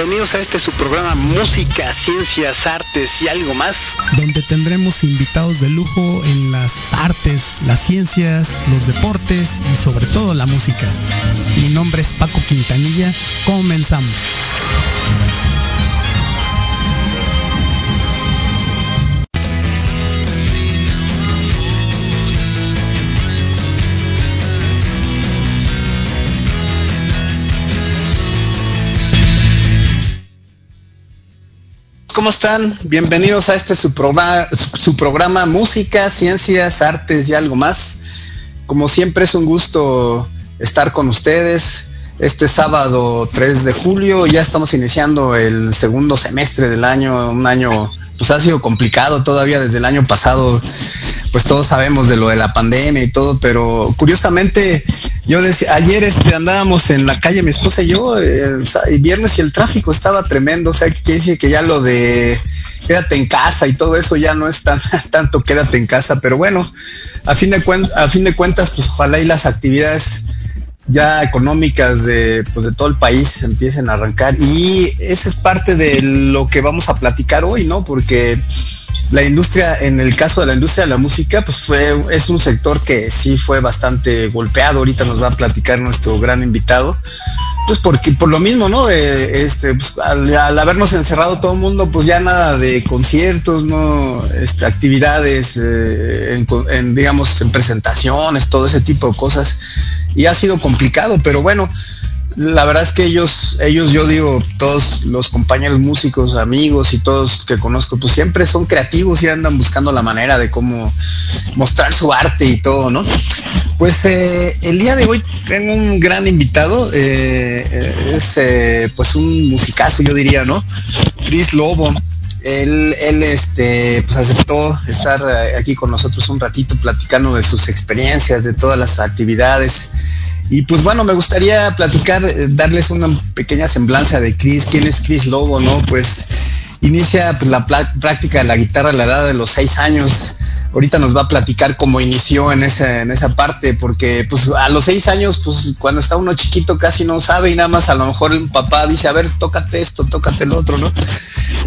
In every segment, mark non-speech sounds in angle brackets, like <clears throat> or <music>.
Bienvenidos a este su programa Música, Ciencias, Artes y algo más. Donde tendremos invitados de lujo en las artes, las ciencias, los deportes y sobre todo la música. Mi nombre es Paco Quintanilla. Comenzamos. ¿Cómo están? Bienvenidos a este su programa, su programa Música, Ciencias, Artes y algo más. Como siempre es un gusto estar con ustedes. Este sábado 3 de julio ya estamos iniciando el segundo semestre del año, un año pues ha sido complicado todavía desde el año pasado, pues todos sabemos de lo de la pandemia y todo, pero curiosamente yo decía, ayer este, andábamos en la calle, mi esposa y yo, el, viernes y el tráfico estaba tremendo, o sea, que decir que ya lo de quédate en casa y todo eso ya no es tan, <laughs> tanto quédate en casa, pero bueno, a fin de, a fin de cuentas, pues ojalá y las actividades ya económicas de, pues de todo el país empiecen a arrancar. Y esa es parte de lo que vamos a platicar hoy, ¿no? Porque la industria, en el caso de la industria de la música, pues fue, es un sector que sí fue bastante golpeado. Ahorita nos va a platicar nuestro gran invitado. Pues porque por lo mismo, ¿no? este, pues, al, habernos encerrado todo el mundo, pues ya nada de conciertos, ¿no? Este, actividades, eh, digamos, en presentaciones, todo ese tipo de cosas y ha sido complicado, pero bueno, la verdad es que ellos, ellos, yo digo, todos los compañeros músicos, amigos y todos que conozco, pues siempre son creativos y andan buscando la manera de cómo mostrar su arte y todo, ¿no? Pues eh, el día de hoy tengo un gran invitado, eh, es eh, pues un musicazo, yo diría, ¿no? Chris Lobo. Él, él este, pues aceptó estar aquí con nosotros un ratito platicando de sus experiencias, de todas las actividades y pues bueno, me gustaría platicar, eh, darles una pequeña semblanza de Chris. ¿Quién es Chris Lobo? No, pues inicia pues, la práctica de la guitarra a la edad de los seis años ahorita nos va a platicar cómo inició en esa, en esa parte, porque pues a los seis años, pues cuando está uno chiquito casi no sabe y nada más a lo mejor el papá dice, a ver, tócate esto, tócate el otro, ¿no?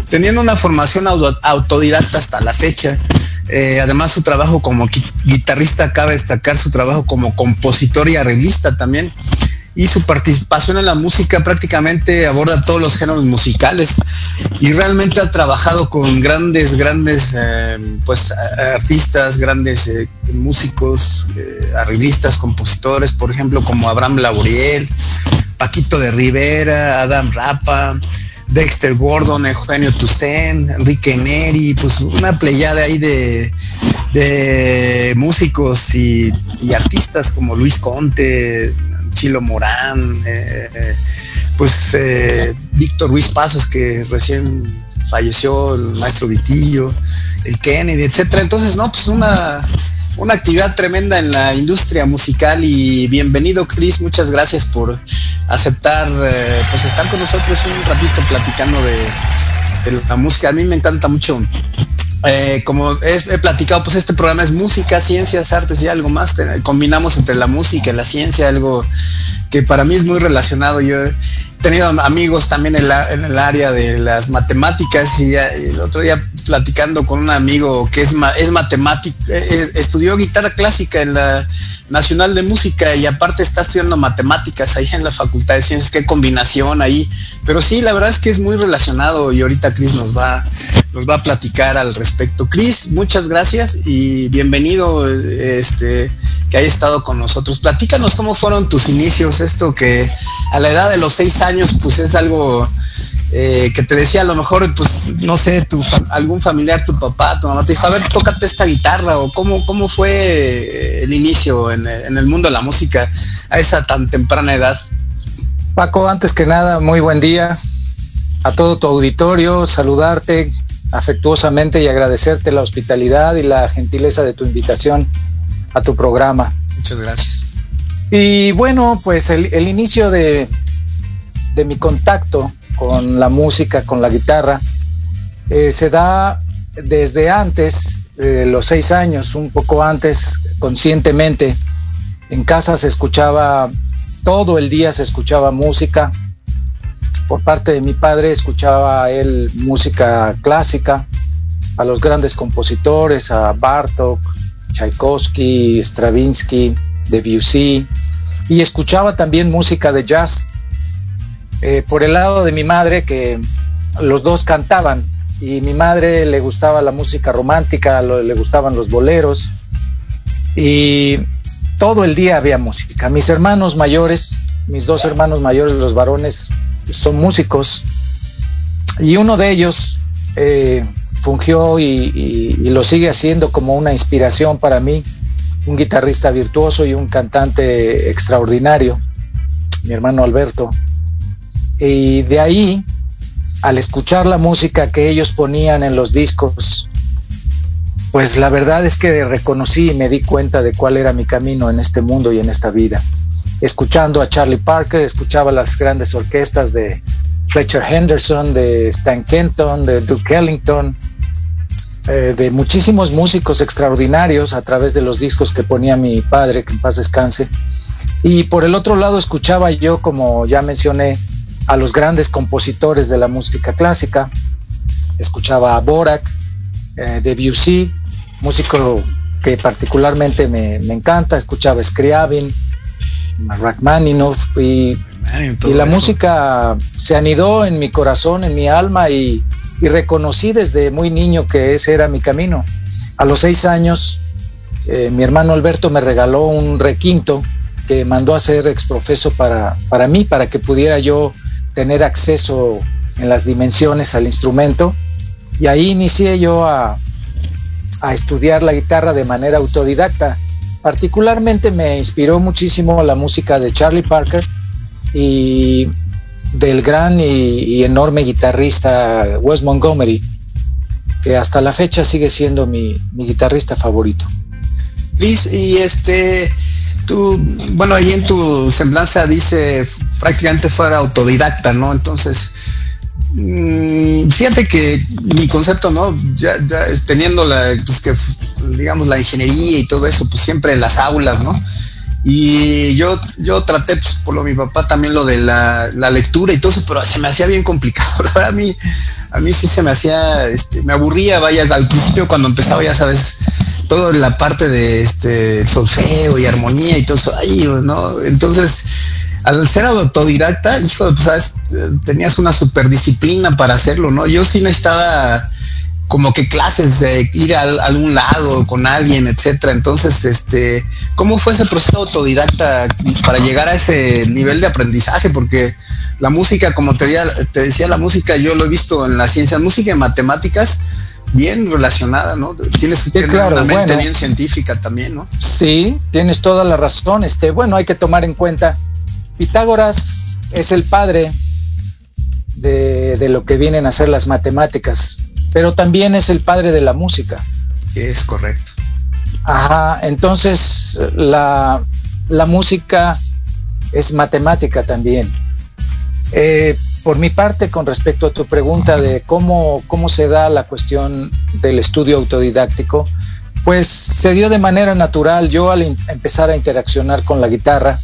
Teniendo una formación autodidacta hasta la fecha, eh, además su trabajo como guitarrista, cabe destacar su trabajo como compositor y arreglista también y su participación en la música prácticamente aborda todos los géneros musicales y realmente ha trabajado con grandes, grandes eh, pues artistas, grandes eh, músicos, eh, arreglistas, compositores, por ejemplo como Abraham Laboriel, Paquito de Rivera, Adam Rapa, Dexter Gordon, Eugenio Toussaint, Enrique Neri, pues una pleyada ahí de, de músicos y artistas como Luis Conte, Chilo Morán, eh, eh, pues eh, Víctor Ruiz Pasos, que recién falleció, el maestro Vitillo, el Kennedy, etcétera. Entonces, no, pues una, una actividad tremenda en la industria musical y bienvenido Chris, muchas gracias por aceptar pues estar con nosotros un ratito platicando de, de, la música. A mí me encanta mucho eh, como he, platicado, pues este programa es música, ciencias, artes y algo más. combinamos entre la música y la ciencia, algo que para mí es muy relacionado. Yo tenido amigos también en, el área de las matemáticas y, el otro día platicando con un amigo que es, es matemático, estudió guitarra clásica en la Nacional de Música y aparte está estudiando matemáticas ahí en la Facultad de Ciencias, qué combinación ahí. Pero sí, la verdad es que es muy relacionado y ahorita Cris nos va, nos va a platicar al respecto. Cris, muchas gracias y bienvenido este, que haya estado con nosotros. Platícanos cómo fueron tus inicios, esto que a la edad de los seis años pues es algo eh, que te decía a lo mejor, pues, no sé, tu, algún familiar, tu papá, tu mamá te dijo, a ver, tócate esta guitarra, o cómo, cómo fue el inicio en, el mundo de la música a esa tan temprana edad. Paco, antes que nada, muy buen día a todo tu auditorio, saludarte afectuosamente y agradecerte la hospitalidad y la gentileza de tu invitación a tu programa. Muchas gracias. Y bueno, pues el, inicio de, de, mi contacto con la música, con la guitarra, eh, se da desde antes de los seis años, un poco antes, conscientemente. En casa se escuchaba, todo el día se escuchaba música, por parte de mi padre escuchaba él música clásica, a los grandes compositores, a Bartok, Tchaikovsky, Stravinsky, Debussy, y escuchaba también música de jazz. Eh, por el lado de mi madre, que los dos cantaban, y mi madre le gustaba la música romántica, le gustaban los boleros, y todo el día había música. Mis hermanos mayores, mis dos hermanos mayores, los varones, son músicos y uno de ellos eh, fungió y, lo sigue haciendo como una inspiración para mí, un guitarrista virtuoso y un cantante extraordinario, mi hermano Alberto. Y de ahí, al escuchar la música que ellos ponían en los discos, pues la verdad es que reconocí y me di cuenta de cuál era mi camino en este mundo y en esta vida escuchando a Charlie Parker, escuchaba las grandes orquestas de Fletcher Henderson, de Stan Kenton, de Duke Ellington, eh, de muchísimos músicos extraordinarios a través de los discos que ponía mi padre, que en paz descanse. Y por el otro lado escuchaba yo, como ya mencioné, a los grandes compositores de la música clásica. Escuchaba a Borak, eh, Debussy, músico que particularmente me, me encanta. Escuchaba Scriabin, Rachmaninoff y, y la música se anidó en mi corazón, en mi alma y, reconocí desde muy niño que ese era mi camino. A los seis años, eh, mi hermano Alberto me regaló un requinto que mandó a hacer exprofeso para, para mí, para que pudiera yo tener acceso en las dimensiones al instrumento. Y ahí inicié yo a, estudiar la guitarra de manera autodidacta. Particularmente me inspiró muchísimo la música de Charlie Parker y del gran y, enorme guitarrista Wes Montgomery, que hasta la fecha sigue siendo mi, guitarrista favorito. Liz, y este, tú, bueno, ahí en tu semblanza dice prácticamente fuera autodidacta, ¿no? Entonces, Mm, fíjate que mi concepto, ¿no? Ya, ya teniendo la, pues que, digamos, la ingeniería y todo eso, pues siempre en las aulas, ¿no? Y yo, yo traté, pues, por lo mi papá también lo de la, lectura y todo eso, pero se me hacía bien complicado. <laughs> La a mí, a mí sí se me hacía, este, me aburría, vaya, al principio cuando empezaba, ya sabes, toda la parte de este solfeo y armonía y todo eso, ahí, ¿no? Entonces, al ser autodidacta, hijo, pues, tenías una superdisciplina para hacerlo, ¿no? Yo sí necesitaba como que clases de ir a, algún lado con alguien, etcétera. Entonces, este, ¿cómo fue ese proceso autodidacta para llegar a ese nivel de aprendizaje? Porque la música, como te, te decía, la música yo lo he visto en la ciencia, música y matemáticas, bien relacionada, ¿no? Tienes que tener una mente bien científica también, ¿no? Sí, tienes toda la razón. Este, bueno, hay que tomar en cuenta Pitágoras es el padre de, lo que vienen a ser las matemáticas, pero también es el padre de la música. Es correcto. Ajá, entonces la, música es matemática también. Eh, por mi parte, con respecto a tu pregunta de cómo, cómo se da la cuestión del estudio autodidáctico, pues se dio de manera natural. Yo al empezar a interaccionar con la guitarra,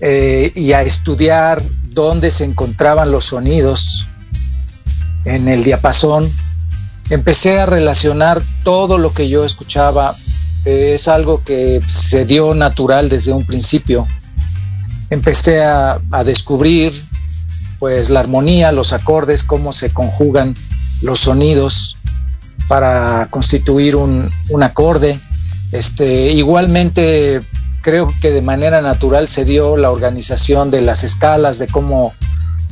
eh, y a estudiar dónde se encontraban los sonidos en el diapasón. Empecé a relacionar todo lo que yo escuchaba. es algo que se dio natural desde un principio. Empecé a, descubrir pues la armonía, los acordes, cómo se conjugan los sonidos para constituir un, un acorde. Este, igualmente creo que de manera natural se dio la organización de las escalas, de cómo,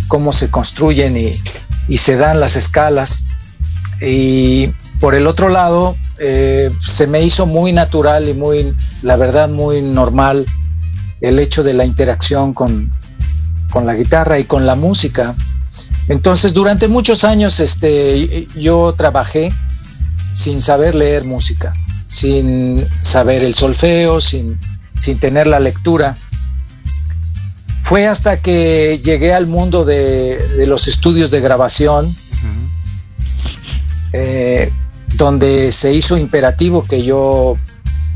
cómo se construyen y, se dan las escalas. Y por el otro lado, eh, se me hizo muy natural y muy, la verdad, muy normal el hecho de la interacción con, con la guitarra y con la música. Entonces, durante muchos años este, yo trabajé sin saber leer música, sin saber el solfeo, sin, sin tener la lectura. Fue hasta que llegué al mundo de, los estudios de grabación, eh, donde se hizo imperativo que yo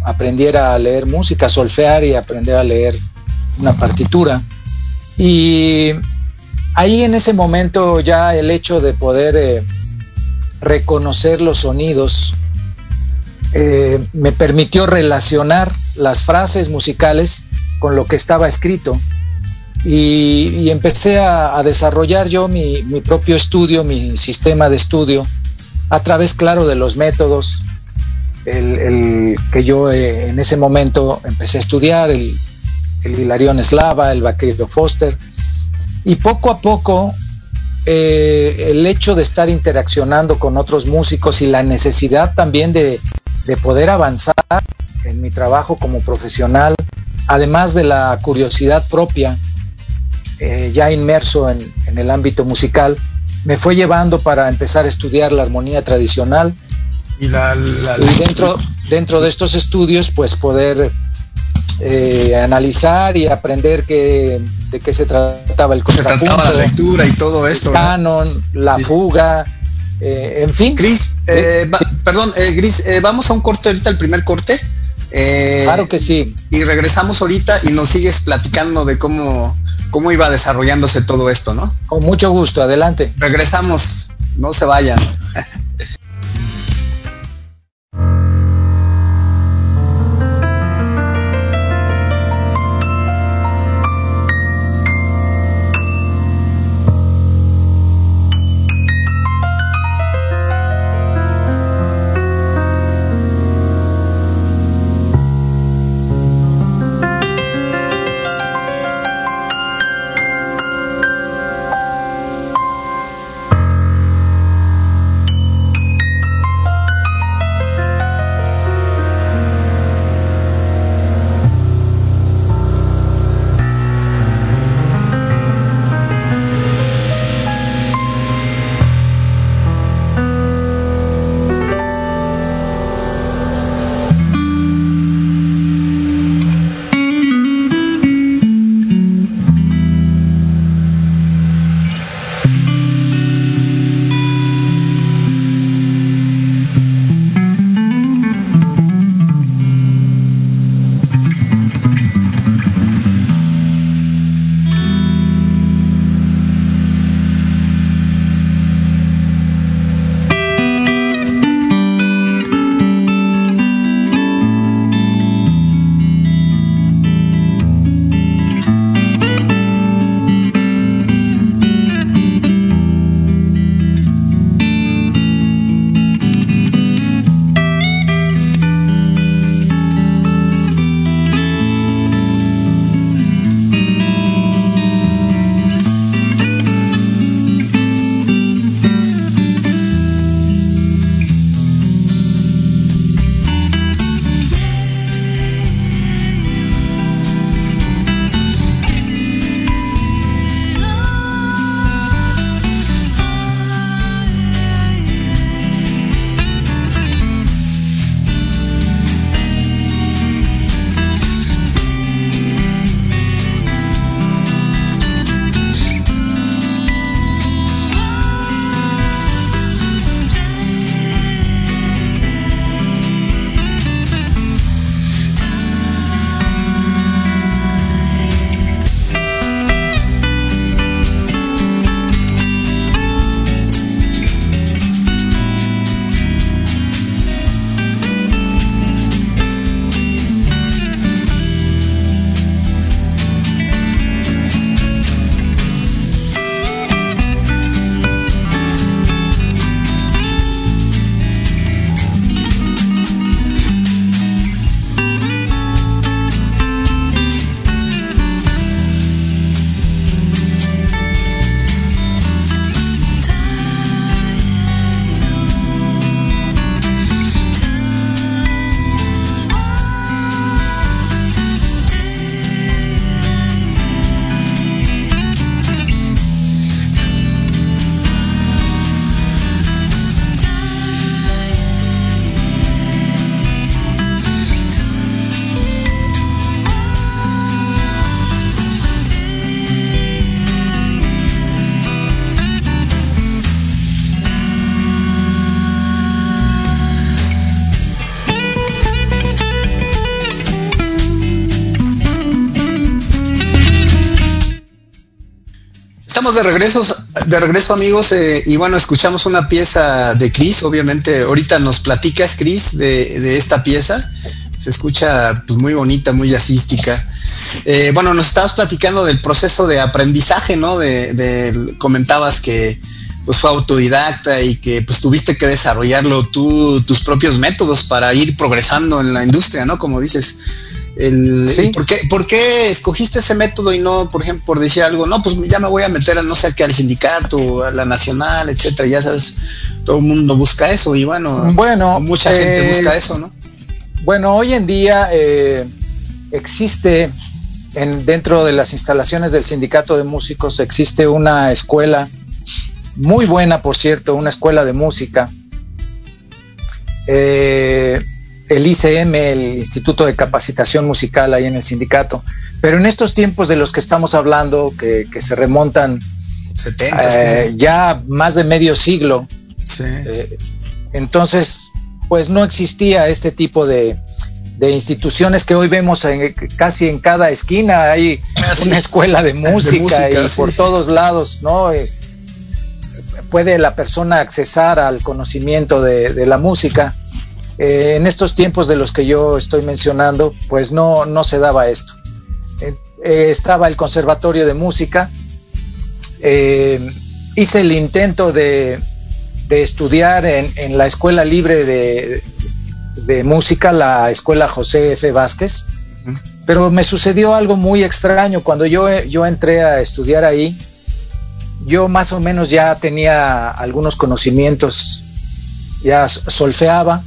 aprendiera a leer música, solfear y aprender a leer una partitura. Y ahí en ese momento ya el hecho de poder eh, reconocer los sonidos eh, me permitió relacionar las frases musicales con lo que estaba escrito. Y, empecé a, desarrollar yo mi, propio estudio, mi sistema de estudio, a través, claro, de los métodos el, que yo eh, en ese momento empecé a estudiar, el Hilarión Eslava, el Vaquero Foster, y poco a poco eh, el hecho de estar interaccionando con otros músicos y la necesidad también de, poder avanzar en mi trabajo como profesional, además de la curiosidad propia, eh, ya inmerso en, el ámbito musical, me fue llevando para empezar a estudiar la armonía tradicional. Y, dentro, dentro de estos estudios, pues poder eh, analizar y aprender que, de qué se trataba el contrapunto. Se trataba la lectura y todo esto. El canon, la fuga, eh, en fin. Gris, eh, perdón, Gris, vamos a un corte ahorita, el primer corte. claro que sí. Y regresamos ahorita y nos sigues platicando de cómo, cómo iba desarrollándose todo esto, ¿no? Con mucho gusto, adelante. Regresamos, no se vayan. <laughs> de regreso, de regreso amigos, eh, y bueno, escuchamos una pieza de Chris, obviamente, ahorita nos platicas Chris de, esta pieza, se escucha pues, muy bonita, muy jazzística. Eh, bueno, nos estabas platicando del proceso de aprendizaje, ¿no? De, comentabas que pues fue autodidacta y que pues tuviste que desarrollarlo tú, tus propios métodos para ir progresando en la industria, ¿no? Como dices. El, ¿por, qué, escogiste ese método y no, por ejemplo, por decir algo, no, pues ya me voy a meter a no sé qué, al sindicato, a la nacional, etcétera? Ya sabes, todo el mundo busca eso y bueno, bueno mucha gente busca eh, eso, ¿no? Bueno, hoy en día eh, existe en, dentro de las instalaciones del sindicato de músicos, existe una escuela muy buena, por cierto, una escuela de música. Eh, el ICM, el Instituto de Capacitación Musical ahí en el sindicato. Pero en estos tiempos de los que estamos hablando, que, se remontan 70, eh, ya más de medio siglo, eh, entonces pues no existía este tipo de, instituciones que hoy vemos en, casi en cada esquina, hay una escuela de música, y por todos lados, ¿no? Eh, puede la persona accesar al conocimiento de la música eh, en estos tiempos de los que yo estoy mencionando, pues no, no se daba esto. Eh, eh, estaba el Conservatorio de Música, hice el intento de, estudiar en, la Escuela Libre de, Música, la Escuela José F. Vázquez, pero me sucedió algo muy extraño. Cuando yo, yo entré a estudiar ahí, yo más o menos ya tenía algunos conocimientos, ya solfeaba,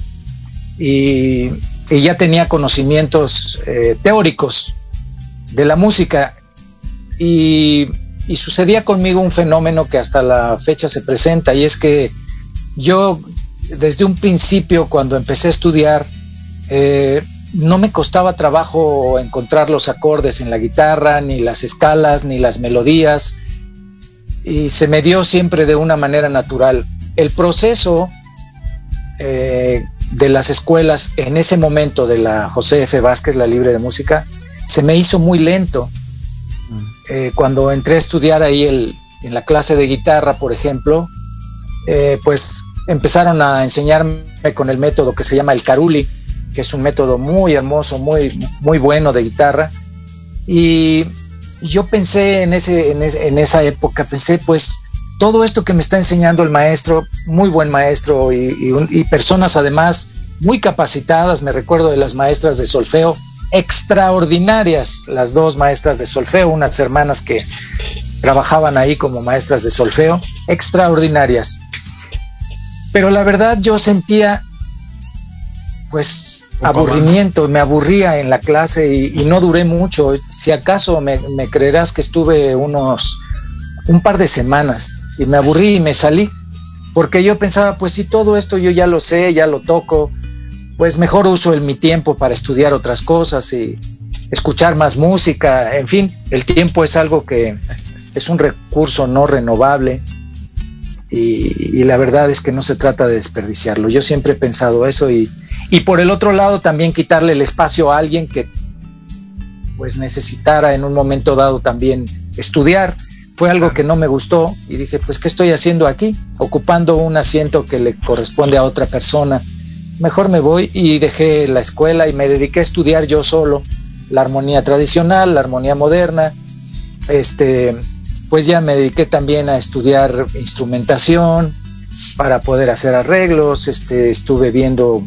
y, ya tenía conocimientos eh, teóricos de la música. Y, sucedía conmigo un fenómeno que hasta la fecha se presenta y es que yo desde un principio cuando empecé a estudiar eh, no me costaba trabajo encontrar los acordes en la guitarra, ni las escalas, ni las melodías, y se me dio siempre de una manera natural. El proceso eh, de las escuelas en ese momento de la José F. Vázquez, la libre de música, se me hizo muy lento. Mm. Eh, cuando entré a estudiar ahí el, en la clase de guitarra, por ejemplo, eh, pues empezaron a enseñarme con el método que se llama el caruli, que es un método muy hermoso, muy, muy bueno de guitarra. Y yo pensé en, ese, en, esa época, pensé pues todo esto que me está enseñando el maestro, muy buen maestro y, personas además muy capacitadas, me recuerdo de las maestras de solfeo, extraordinarias, las dos maestras de solfeo, unas hermanas que trabajaban ahí como maestras de solfeo, extraordinarias. Pero la verdad yo sentía pues aburrimiento, me aburría en la clase y, no duré mucho. Si acaso me, me creerás que estuve unos un par de semanas y me aburrí y me salí, porque yo pensaba, pues si todo esto yo ya lo sé, ya lo toco, pues mejor uso el, mi tiempo para estudiar otras cosas y escuchar más música, en fin, el tiempo es algo que es un recurso no renovable y, la verdad es que no se trata de desperdiciarlo. Yo siempre he pensado eso y, y por el otro lado también quitarle el espacio a alguien que pues necesitara en un momento dado también estudiar fue algo que no me gustó y dije, pues, ¿qué estoy haciendo aquí? Ocupando un asiento que le corresponde a otra persona. Mejor me voy y dejé la escuela y me dediqué a estudiar yo solo la armonía tradicional, la armonía moderna. Este, pues ya me dediqué también a estudiar instrumentación para poder hacer arreglos. Este, estuve viendo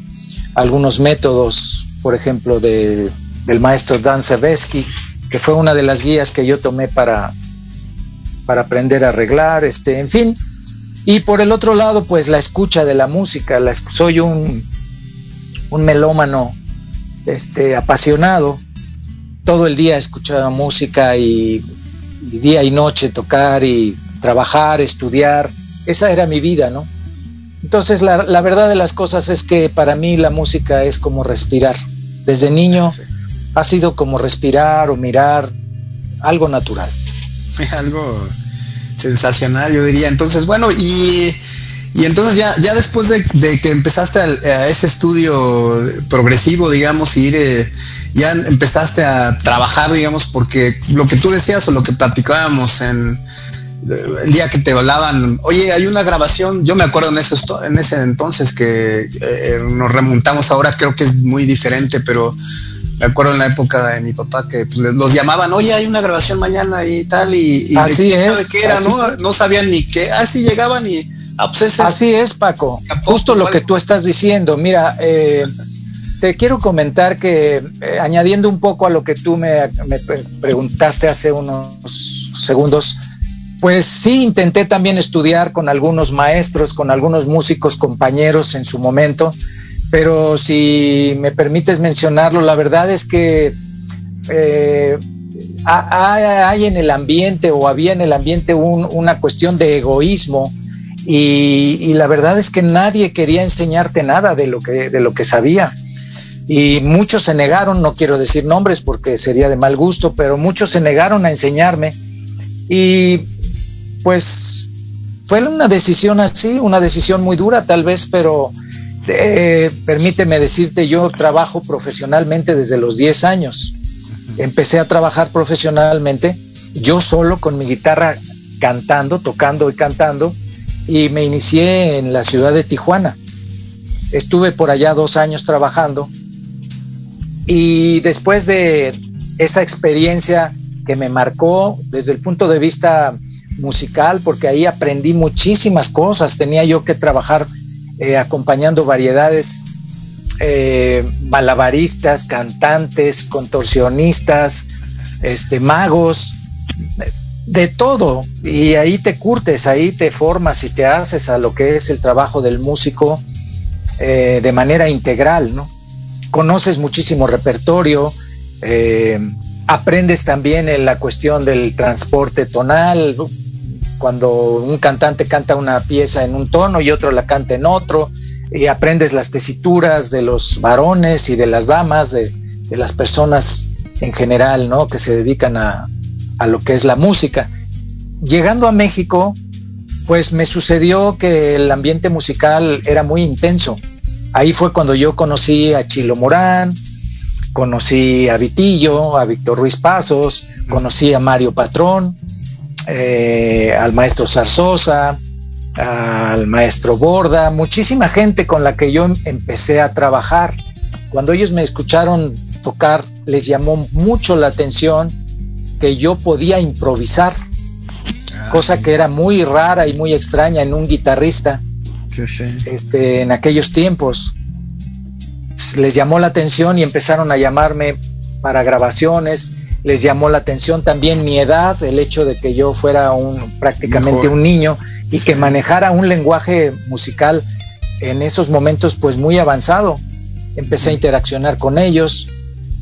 algunos métodos, por ejemplo, de, del maestro Dan Sebesky, que fue una de las guías que yo tomé para, para aprender a arreglar, este, en fin. Y por el otro lado, pues la escucha de la música, la, soy un, un melómano este, apasionado. Todo el día escuchaba música y, día y noche tocar y trabajar, estudiar. Esa era mi vida, ¿no? Entonces la, la, verdad de las cosas es que para mí la música es como respirar. Desde niño ha sido como respirar o mirar algo natural. <laughs> algo sensacional, yo diría. Entonces, bueno, y, y entonces ya, ya después de, que empezaste a, ese estudio progresivo, digamos, y ir, eh, ya empezaste a trabajar, digamos, porque lo que tú decías o lo que platicábamos en, el día que te hablaban, oye, hay una grabación, yo me acuerdo en, eso, en ese entonces que eh, nos remontamos ahora, creo que es muy diferente, pero me acuerdo en la época de mi papá que pues, los llamaban, oye, hay una grabación mañana y tal, y, así es, qué era, ¿no? No sabían ni qué, así llegaban y... Ah, pues así es, Paco, justo lo que tú estás diciendo, mira, eh, te quiero comentar que eh, añadiendo un poco a lo que tú me, preguntaste hace unos segundos, pues sí, intenté también estudiar con algunos maestros, con algunos músicos compañeros en su momento, pero si me permites mencionarlo, la verdad es que eh, hay en el ambiente o había en el ambiente una cuestión de egoísmo y, la verdad es que nadie quería enseñarte nada de lo que, de lo que sabía. Y muchos se negaron, no quiero decir nombres porque sería de mal gusto, pero muchos se negaron a enseñarme. Y pues fue una decisión así, una decisión muy dura tal vez, pero eh, permíteme decirte, yo trabajo profesionalmente desde los 10 años. Empecé a trabajar profesionalmente yo solo con mi guitarra cantando, tocando y cantando, y me inicié en la ciudad de Tijuana. Estuve por allá dos años trabajando y después de esa experiencia que me marcó desde el punto de vista musical, porque ahí aprendí muchísimas cosas. Tenía yo que trabajar eh, acompañando variedades eh, malabaristas, cantantes, contorsionistas, este, magos, de todo. Y ahí te curtes, ahí te formas y te haces a lo que es el trabajo del músico eh, de manera integral, ¿no? Conoces muchísimo repertorio, aprendes también en la cuestión del transporte tonal, cuando un cantante canta una pieza en un tono y otro la canta en otro, y aprendes las tesituras de los varones y de las damas, de, las personas en general, ¿no? Que se dedican a, a lo que es la música. Llegando a México, pues me sucedió que el ambiente musical era muy intenso. Ahí fue cuando yo conocí a Chilo Morán, conocí a Vitillo, a Víctor Ruiz Pasos, conocí a Mario Patrón, eh, al maestro Zarzosa, al maestro Borda, muchísima gente con la que yo empecé a trabajar. Cuando ellos me escucharon tocar, les llamó mucho la atención que yo podía improvisar, ah, cosa que era muy rara y muy extraña en un guitarrista Este, en aquellos tiempos. Les llamó la atención y empezaron a llamarme para grabaciones les llamó la atención también mi edad, el hecho de que yo fuera un prácticamente un niño y que manejara un lenguaje musical en esos momentos pues muy avanzado. Empecé a interaccionar con ellos,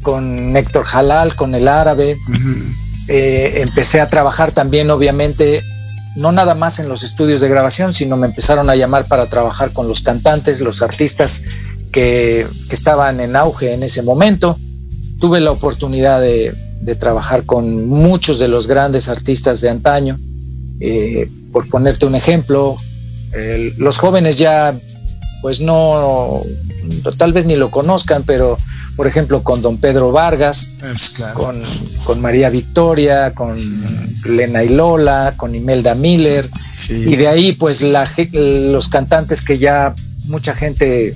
con Héctor Halal, con el árabe. Eh, empecé a trabajar también obviamente no nada más en los estudios de grabación, sino me empezaron a llamar para trabajar con los cantantes, los artistas que, que estaban en auge en ese momento. Tuve la oportunidad de, de trabajar con muchos de los grandes artistas de antaño. Eh, por ponerte un ejemplo, los jóvenes ya, pues no, tal vez ni lo conozcan, pero por ejemplo con don Pedro Vargas, pues con, María Victoria, con Lena y Lola, con Imelda Miller, y de ahí pues la, los cantantes que ya mucha gente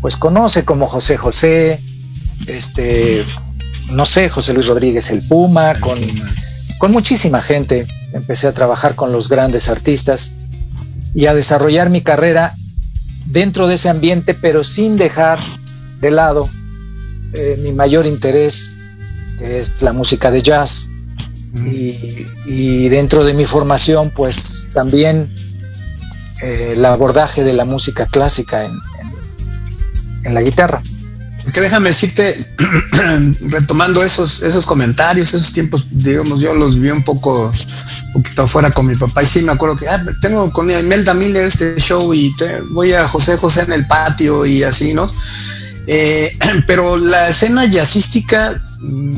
pues conoce como José José, este no sé, José Luis Rodríguez el Puma, con, con muchísima gente. Empecé a trabajar con los grandes artistas y a desarrollar mi carrera dentro de ese ambiente, pero sin dejar de lado eh, mi mayor interés, que es la música de jazz. Y, dentro de mi formación, pues también eh, el abordaje de la música clásica en la guitarra que déjame decirte, <clears throat> retomando esos, esos comentarios, esos tiempos, digamos, yo los vi un poco, un poquito afuera con mi papá y sí me acuerdo que ah, tengo con Imelda Miller este show y voy a José José en el patio y así, ¿no? Eh, <clears throat> pero la escena jazzística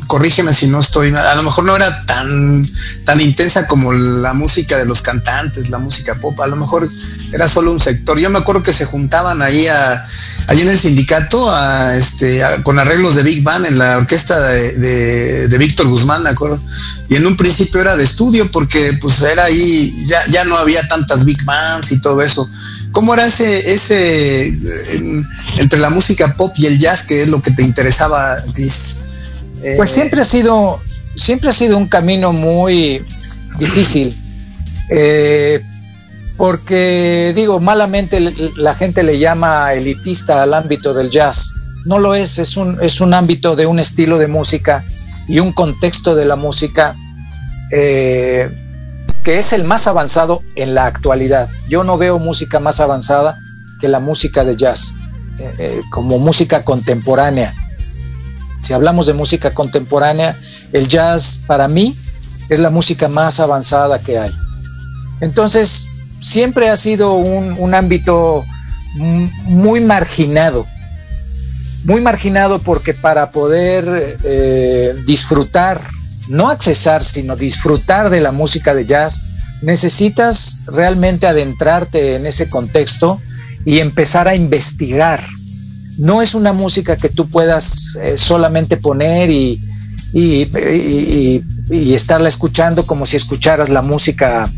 corrígeme si no estoy, a lo mejor no era tan, tan intensa como la música de los cantantes, la música pop, a lo mejor era solo un sector. Yo me acuerdo que se juntaban ahí, a, ahí en el sindicato a, este, con arreglos de Big Band en la orquesta de, de, Víctor Guzmán, me acuerdo. Y en un principio era de estudio porque pues era ahí, ya, ya no había tantas Big Bands y todo eso. ¿Cómo era ese, ese entre la música pop y el jazz, que es lo que te interesaba, Chris? Pues siempre ha sido, siempre ha sido un camino muy difícil. Eh, porque digo, malamente la gente le llama elitista al ámbito del jazz. No lo es, es un, es un ámbito de un estilo de música y un contexto de la música eh, que es el más avanzado en la actualidad. Yo no veo música más avanzada que la música de jazz, eh, como música contemporánea. Si hablamos de música contemporánea, el jazz para mí es la música más avanzada que hay. Entonces, siempre ha sido un, ámbito muy marginado, muy marginado porque para poder eh, disfrutar, no accesar, sino disfrutar de la música de jazz, necesitas realmente adentrarte en ese contexto y empezar a investigar no es una música que tú puedas eh, solamente poner y, estarla escuchando como si escucharas la música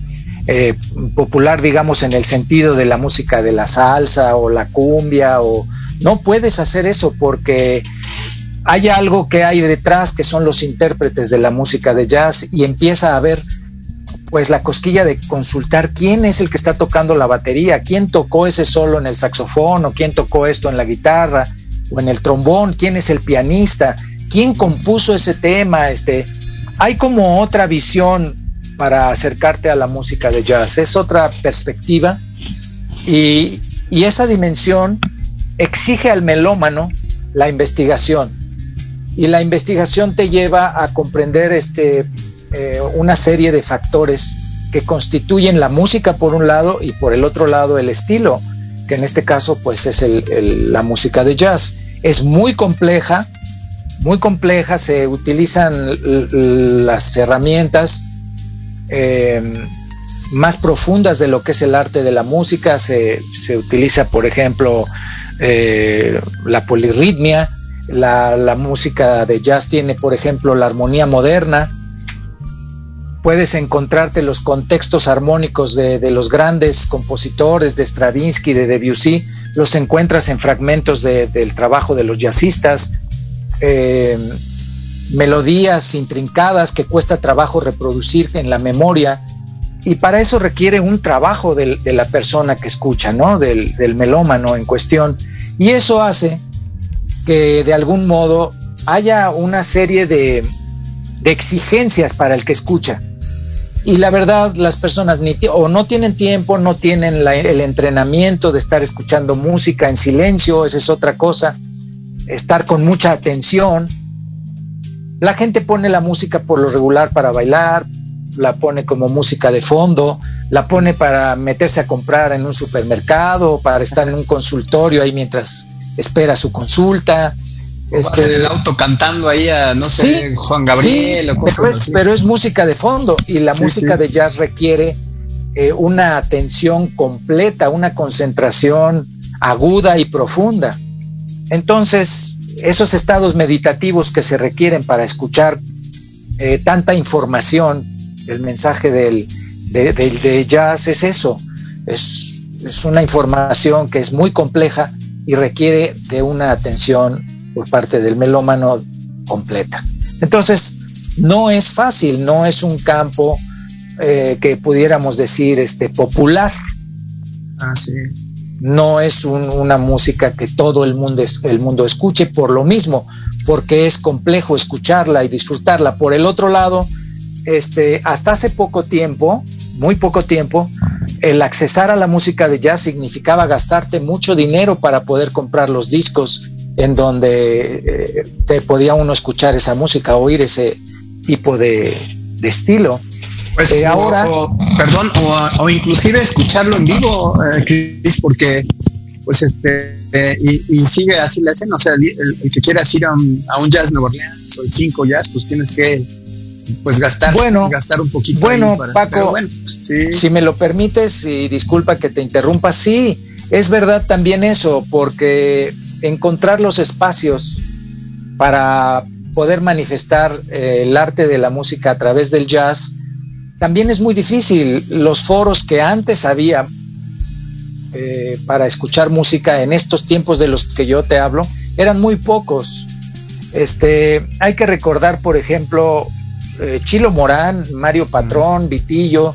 eh, popular, digamos, en el sentido de la música de la salsa o la cumbia, o no puedes hacer eso porque hay algo que hay detrás que son los intérpretes de la música de jazz y empieza a haber pues la cosquilla de consultar quién es el que está tocando la batería, quién tocó ese solo en el saxofón o quién tocó esto en la guitarra o en el trombón, quién es el pianista, quién compuso ese tema, este, hay como otra visión para acercarte a la música de jazz, es otra perspectiva y, y esa dimensión exige al melómano la investigación y la investigación te lleva a comprender este eh, una serie de factores que constituyen la música por un lado y por el otro lado el estilo, que en este caso pues es la música de jazz. Es muy compleja, muy compleja, se utilizan las herramientas eh, más profundas de lo que es el arte de la música, se, utiliza por ejemplo eh, la polirritmia, la, la música de jazz tiene por ejemplo la armonía moderna, puedes encontrarte los contextos armónicos de, los grandes compositores de Stravinsky, de Debussy, los encuentras en fragmentos del trabajo de los jazzistas, eh, melodías intrincadas que cuesta trabajo reproducir en la memoria, y para eso requiere un trabajo de la persona que escucha, ¿no? Del, del melómano en cuestión, y eso hace que de algún modo haya una serie de, de exigencias para el que escucha. Y la verdad, las personas ni o no tienen tiempo, no tienen el entrenamiento de estar escuchando música en silencio, esa es otra cosa, estar con mucha atención. La gente pone la música por lo regular para bailar, la pone como música de fondo, la pone para meterse a comprar en un supermercado, para estar en un consultorio ahí mientras espera su consulta. Este, el auto cantando ahí a, no sé, Juan Gabriel o cosas pero, es, pero es música de fondo y la música de jazz requiere eh, una atención completa, una concentración aguda y profunda. Entonces, esos estados meditativos que se requieren para escuchar eh, tanta información, el mensaje del, de, jazz es eso, es, es una información que es muy compleja y requiere de una atención por parte del melómano completa. Entonces, no es fácil, no es un campo eh, que pudiéramos decir este, popular. Ah, no es una música que todo el mundo, el mundo escuche por lo mismo, porque es complejo escucharla y disfrutarla. Por el otro lado, este, hasta hace poco tiempo, muy poco tiempo, el accesar a la música de jazz significaba gastarte mucho dinero para poder comprar los discos en donde eh, te podía uno escuchar esa música, oír ese tipo de, estilo. Pues, eh, ahora, perdón, o, inclusive escucharlo en vivo, eh, porque pues este, y, sigue así la escena, o sea, el, que quieras ir a un, jazz Nueva Orleans o el 5 jazz, pues tienes que pues gastar, bueno, gastar un poquito. Bueno, Paco, si me lo permites y disculpa que te interrumpa, sí, es verdad también eso, porque encontrar los espacios para poder manifestar eh, el arte de la música a través del jazz también es muy difícil. Los foros que antes había eh, para escuchar música en estos tiempos de los que yo te hablo eran muy pocos. Este, hay que recordar, por ejemplo, eh, Chilo Morán, Mario Patrón, Vitillo,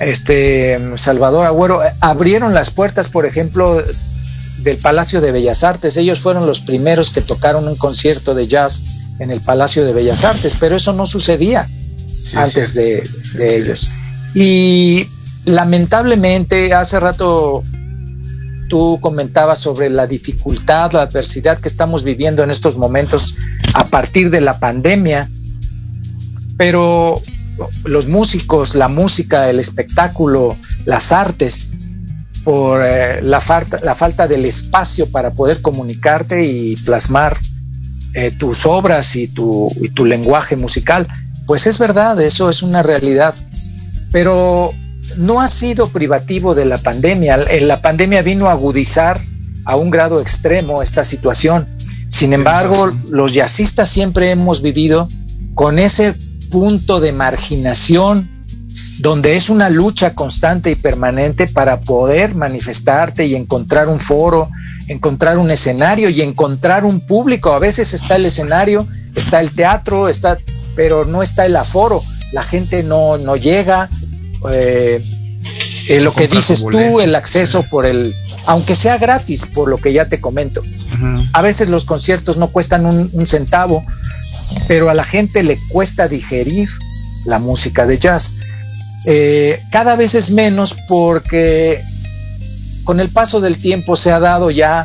este, Salvador Agüero, abrieron las puertas, por ejemplo, del Palacio de Bellas Artes. Ellos fueron los primeros que tocaron un concierto de jazz en el Palacio de Bellas Artes, pero eso no sucedía antes de, ellos. Y lamentablemente, hace rato tú comentabas sobre la dificultad, la adversidad que estamos viviendo en estos momentos a partir de la pandemia, pero los músicos, la música, el espectáculo, las artes, por eh, la, falta, la falta del espacio para poder comunicarte y plasmar eh, tus obras y tu, y tu lenguaje musical. Pues es verdad, eso es una realidad, pero no ha sido privativo de la pandemia. La pandemia vino a agudizar a un grado extremo esta situación. Sin embargo, los jazzistas siempre hemos vivido con ese punto de marginación donde es una lucha constante y permanente para poder manifestarte y encontrar un foro, encontrar un escenario y encontrar un público. A veces está el escenario, está el teatro, está, pero no está el aforo. La gente no, no llega. Eh, eh, lo que dices tú, el acceso por el, aunque sea gratis, por lo que ya te comento. A veces los conciertos no cuestan un centavo, pero a la gente le cuesta digerir la música de jazz. Eh, cada vez es menos porque con el paso del tiempo se ha dado ya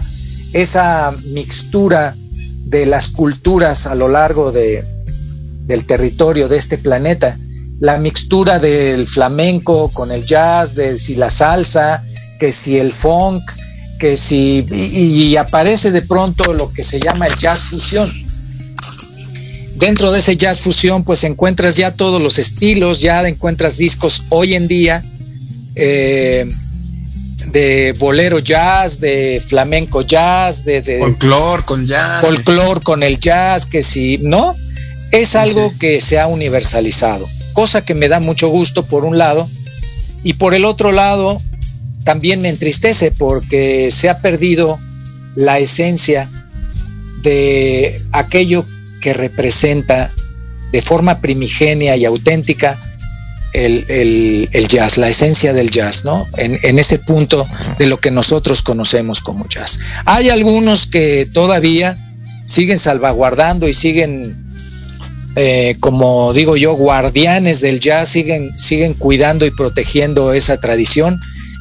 esa mixtura de las culturas a lo largo de, del territorio de este planeta. La mixtura del flamenco con el jazz, de si la salsa, que si el funk, que si... y aparece de pronto lo que se llama el jazz fusión dentro de ese jazz fusión, pues encuentras ya todos los estilos, ya encuentras discos hoy en día eh, de bolero jazz, de flamenco jazz, de, de folclor con jazz, folclor con el jazz, que si no, es algo que se ha universalizado, cosa que me da mucho gusto por un lado, y por el otro lado también me entristece porque se ha perdido la esencia de aquello que representa de forma primigenia y auténtica el, jazz, la esencia del jazz, ¿no? En, ese punto de lo que nosotros conocemos como jazz. Hay algunos que todavía siguen salvaguardando y siguen, eh, como digo yo, guardianes del jazz, siguen, siguen cuidando y protegiendo esa tradición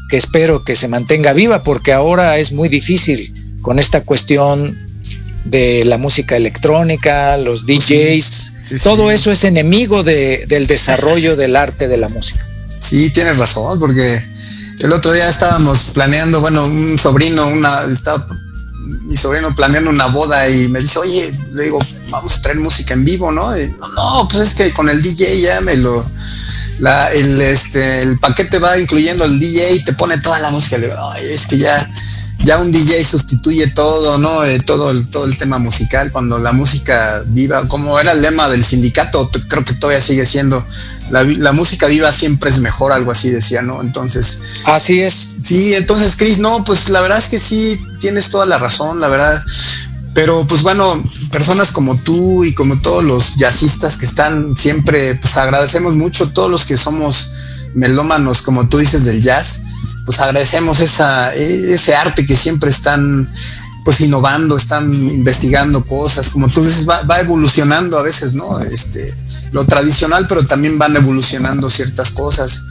que espero que se mantenga viva porque ahora es muy difícil con esta cuestión de la música electrónica, los DJs, todo eso es enemigo del desarrollo <laughs> del arte de la música. Sí, tienes razón, porque el otro día estábamos planeando, bueno, un sobrino, una, estaba mi sobrino planeando una boda y me dice, oye, le digo, vamos a traer música en vivo, ¿no? no, pues es que con el DJ ya me lo, el, este, el paquete va incluyendo el DJ y te pone toda la música. Le digo, Ay, es que ya ya un DJ sustituye todo, ¿no? Eh, todo, el, todo el tema musical, cuando la música viva, como era el lema del sindicato, creo que todavía sigue siendo, la, música viva siempre es mejor, algo así decía, ¿no? Entonces... Así es. Sí, entonces, Chris, no, pues la verdad es que sí, tienes toda la razón, la verdad. Pero pues bueno, personas como tú y como todos los jazzistas que están siempre, pues agradecemos mucho, todos los que somos melómanos, como tú dices, del jazz pues agradecemos esa, ese arte que siempre están pues innovando, están investigando cosas, como tú dices, va, evolucionando a veces, ¿no? Este, lo tradicional, pero también van evolucionando ciertas cosas.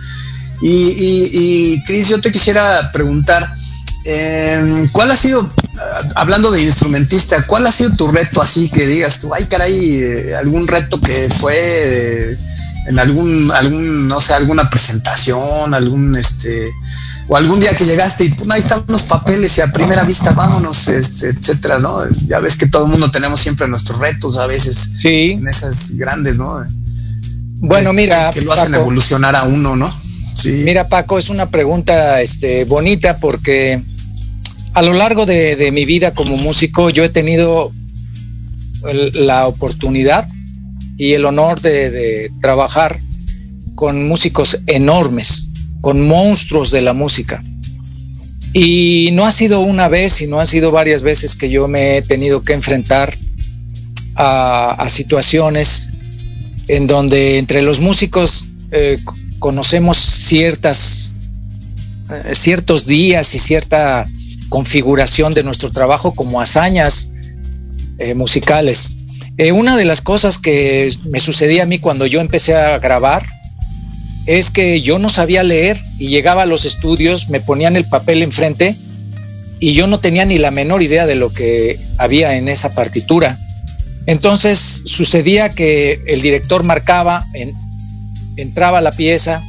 Y, y, Cris, yo te quisiera preguntar, em, ¿cuál ha sido, hablando de instrumentista, cuál ha sido tu reto así que digas tú, ay caray, eh, algún reto que fue en algún, algún, no sé, alguna presentación, algún, este, o algún día que llegaste y pues, ahí están los papeles y a primera vista vámonos, este, etcétera, ¿no? Ya ves que todo el mundo tenemos siempre nuestros retos a veces sí. en esas grandes, ¿no? Bueno, mira. Que, lo hacen evolucionar a uno, ¿no? Sí. Mira, Paco, es una pregunta este, bonita porque a lo largo de, mi vida como músico yo he tenido la oportunidad y el honor de, trabajar con músicos enormes, con monstruos de la música. Y no ha sido una vez, sino ha sido varias veces que yo me he tenido que enfrentar a, situaciones en donde entre los músicos eh, conocemos ciertas, eh, ciertos días y cierta configuración de nuestro trabajo como hazañas eh, musicales. Eh, una de las cosas que me sucedía a mí cuando yo empecé a grabar es que yo no sabía leer y llegaba a los estudios, me ponían el papel enfrente y yo no tenía ni la menor idea de lo que había en esa partitura. Entonces sucedía que el director marcaba, entraba la pieza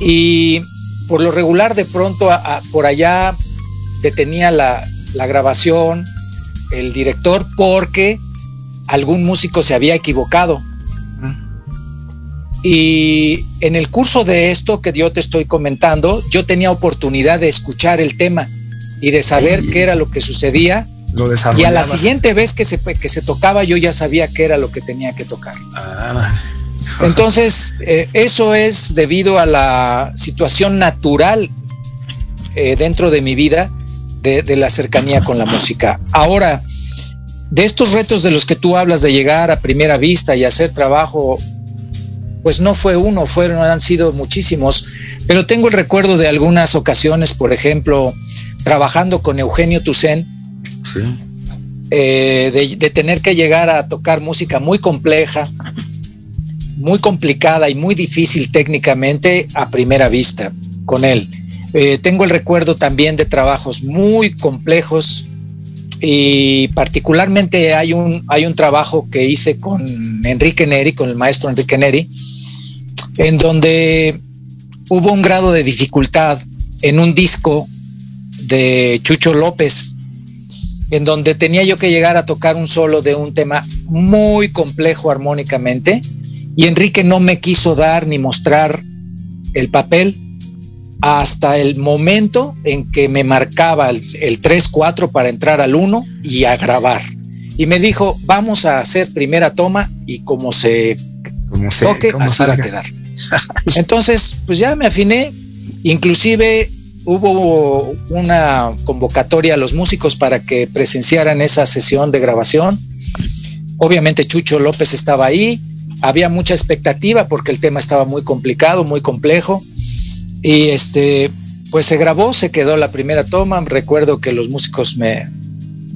y por lo regular de pronto por allá detenía la, la grabación, el director, porque algún músico se había equivocado. Y en el curso de esto que yo te estoy comentando, yo tenía oportunidad de escuchar el tema y de saber qué era lo que sucedía. y a la siguiente vez que se, que se tocaba, yo ya sabía qué era lo que tenía que tocar. Ah. Entonces, eh, eso es debido a la situación natural eh, dentro de mi vida de, la cercanía con la música. Ahora, de estos retos de los que tú hablas de llegar a primera vista y hacer trabajo, pues no fue uno, fueron, han sido muchísimos, pero tengo el recuerdo de algunas ocasiones, por ejemplo, trabajando con Eugenio Tucen, eh, de, de, tener que llegar a tocar música muy compleja, muy complicada y muy difícil técnicamente a primera vista con él. Eh, tengo el recuerdo también de trabajos muy complejos y particularmente hay un, hay un trabajo que hice con Enrique Neri, con el maestro Enrique Neri, en donde hubo un grado de dificultad en un disco de Chucho López, en donde tenía yo que llegar a tocar un solo de un tema muy complejo armónicamente, y Enrique no me quiso dar ni mostrar el papel hasta el momento en que me marcaba el, 3-4 para entrar al 1 y a grabar. Y me dijo, vamos a hacer primera toma y como se, toque, así va a quedar. Entonces, pues ya me afiné, inclusive hubo una convocatoria a los músicos para que presenciaran esa sesión de grabación. Obviamente Chucho López estaba ahí, había mucha expectativa porque el tema estaba muy complicado, muy complejo. Y este, pues se grabó, se quedó la primera toma. Recuerdo que los músicos me,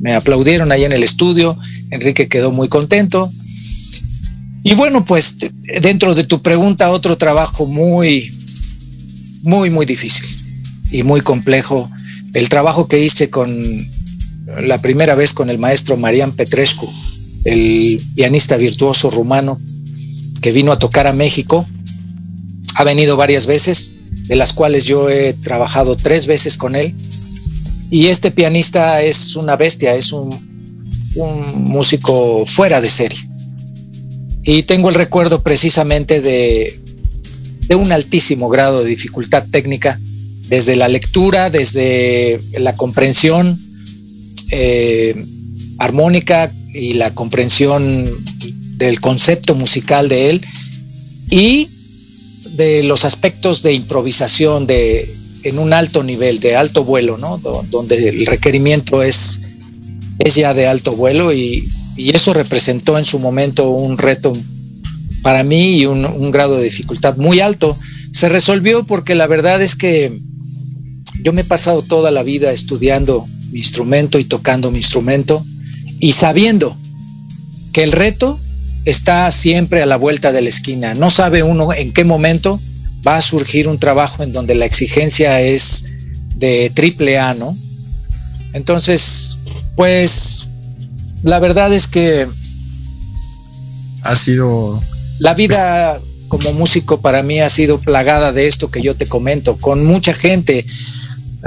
me aplaudieron ahí en el estudio. Enrique quedó muy contento. Y bueno, pues dentro de tu pregunta, otro trabajo muy, muy, muy difícil y muy complejo. El trabajo que hice con la primera vez con el maestro Marian Petrescu, el pianista virtuoso rumano que vino a tocar a México. Ha venido varias veces de las cuales yo he trabajado tres veces con él. Y este pianista es una bestia, es un, músico fuera de serie. Y tengo el recuerdo precisamente de, un altísimo grado de dificultad técnica, desde la lectura, desde la comprensión eh, armónica y la comprensión del concepto musical de él y de los aspectos de improvisación de, en un alto nivel, de alto vuelo, ¿no? donde el requerimiento es, es ya de alto vuelo y, eso representó en su momento un reto para mí y un, grado de dificultad muy alto. Se resolvió porque la verdad es que yo me he pasado toda la vida estudiando mi instrumento y tocando mi instrumento y sabiendo que el reto está siempre a la vuelta de la esquina. No sabe uno en qué momento va a surgir un trabajo en donde la exigencia es de triple A, ¿no? Entonces, pues la verdad es que ha sido la vida como músico para mí ha sido plagada de esto que yo te comento, con mucha gente,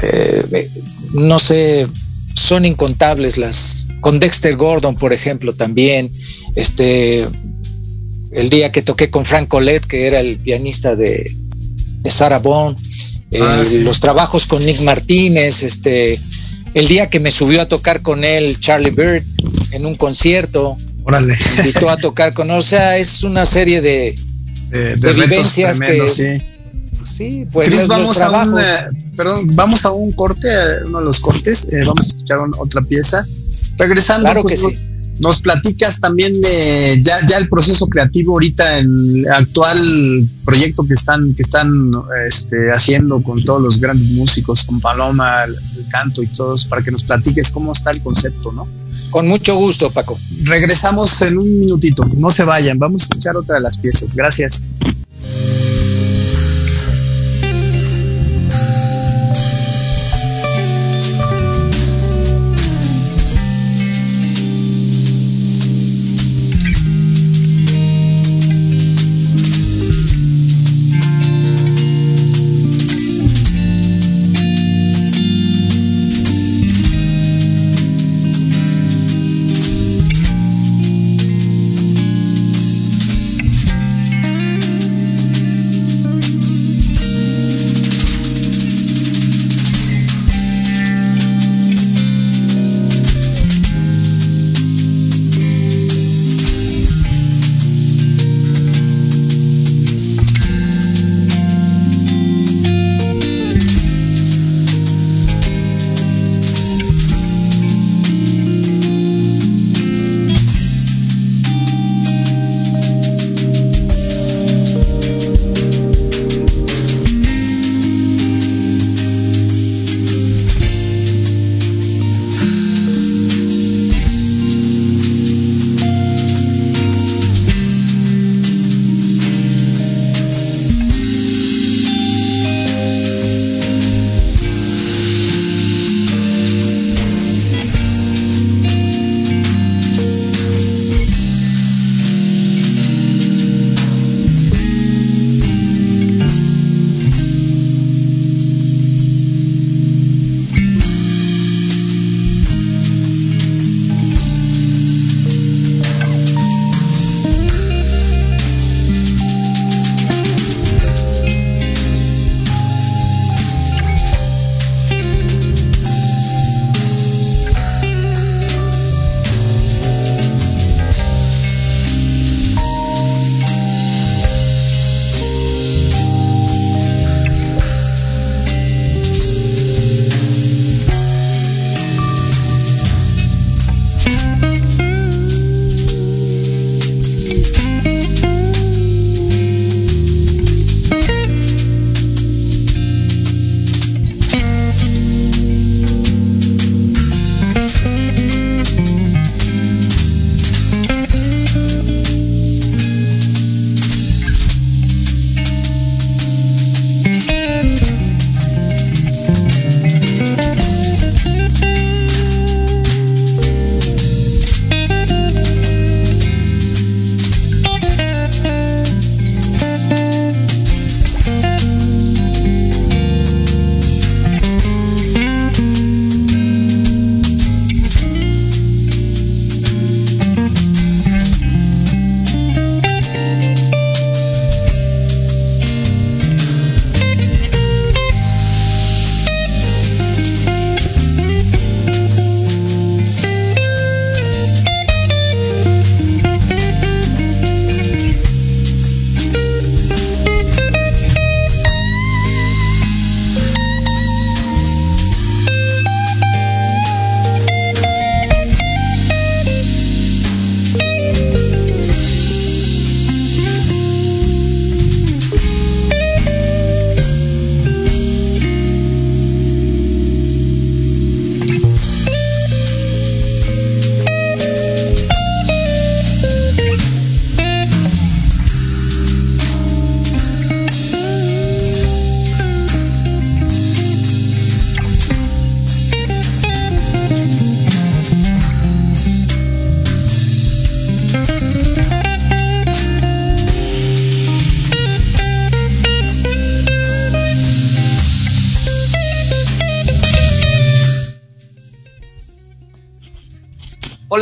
eh, no sé, son incontables las, con Dexter Gordon, por ejemplo, también, este, el día que toqué con Frank Colette, que era el pianista de, de Sarah Bond, ah, eh, los trabajos con Nick Martínez, este, el día que me subió a tocar con él Charlie Bird en un concierto, Órale. me invitó a tocar con él, o sea, es una serie de, de, vivencias que... Sí. Sí, pues Chris, vamos a un, perdón, vamos a un corte, uno de los cortes, eh, vamos a escuchar otra pieza. Regresando, claro que sí nos platicas también de ya, ya el proceso creativo ahorita en el actual proyecto que están, que están este, haciendo con todos los grandes músicos, con Paloma, el, canto y todos, para que nos platiques cómo está el concepto, ¿no? Con mucho gusto, Paco. Regresamos en un minutito, no se vayan, vamos a escuchar otra de las piezas. Gracias.